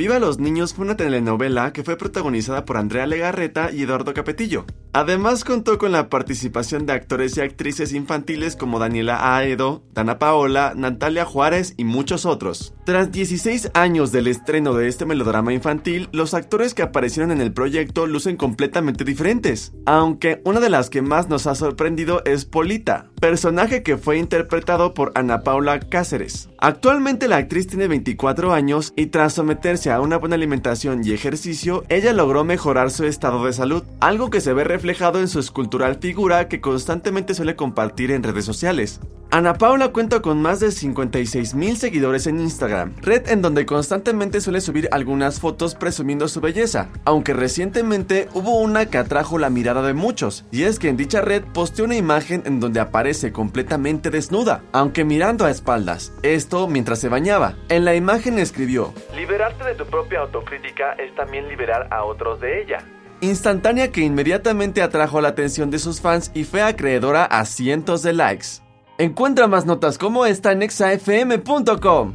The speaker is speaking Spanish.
Viva los Niños fue una telenovela que fue protagonizada por Andrea Legarreta y Eduardo Capetillo. Además contó con la participación de actores y actrices infantiles como Daniela Aedo, Dana Paola, Natalia Juárez y muchos otros. Tras 16 años del estreno de este melodrama infantil, los actores que aparecieron en el proyecto lucen completamente diferentes, aunque una de las que más nos ha sorprendido es Polita, personaje que fue interpretado por Ana Paula Cáceres. Actualmente la actriz tiene 24 años y tras someterse a una buena alimentación y ejercicio, ella logró mejorar su estado de salud, algo que se ve reflejado en su escultural figura que constantemente suele compartir en redes sociales. Ana Paula cuenta con más de 56 mil seguidores en Instagram, red en donde constantemente suele subir algunas fotos presumiendo su belleza, aunque recientemente hubo una que atrajo la mirada de muchos, y es que en dicha red posteó una imagen en donde aparece completamente desnuda, aunque mirando a espaldas, esto mientras se bañaba. En la imagen escribió, Liberarte de tu propia autocrítica es también liberar a otros de ella instantánea que inmediatamente atrajo la atención de sus fans y fue acreedora a cientos de likes. Encuentra más notas como esta en exafm.com.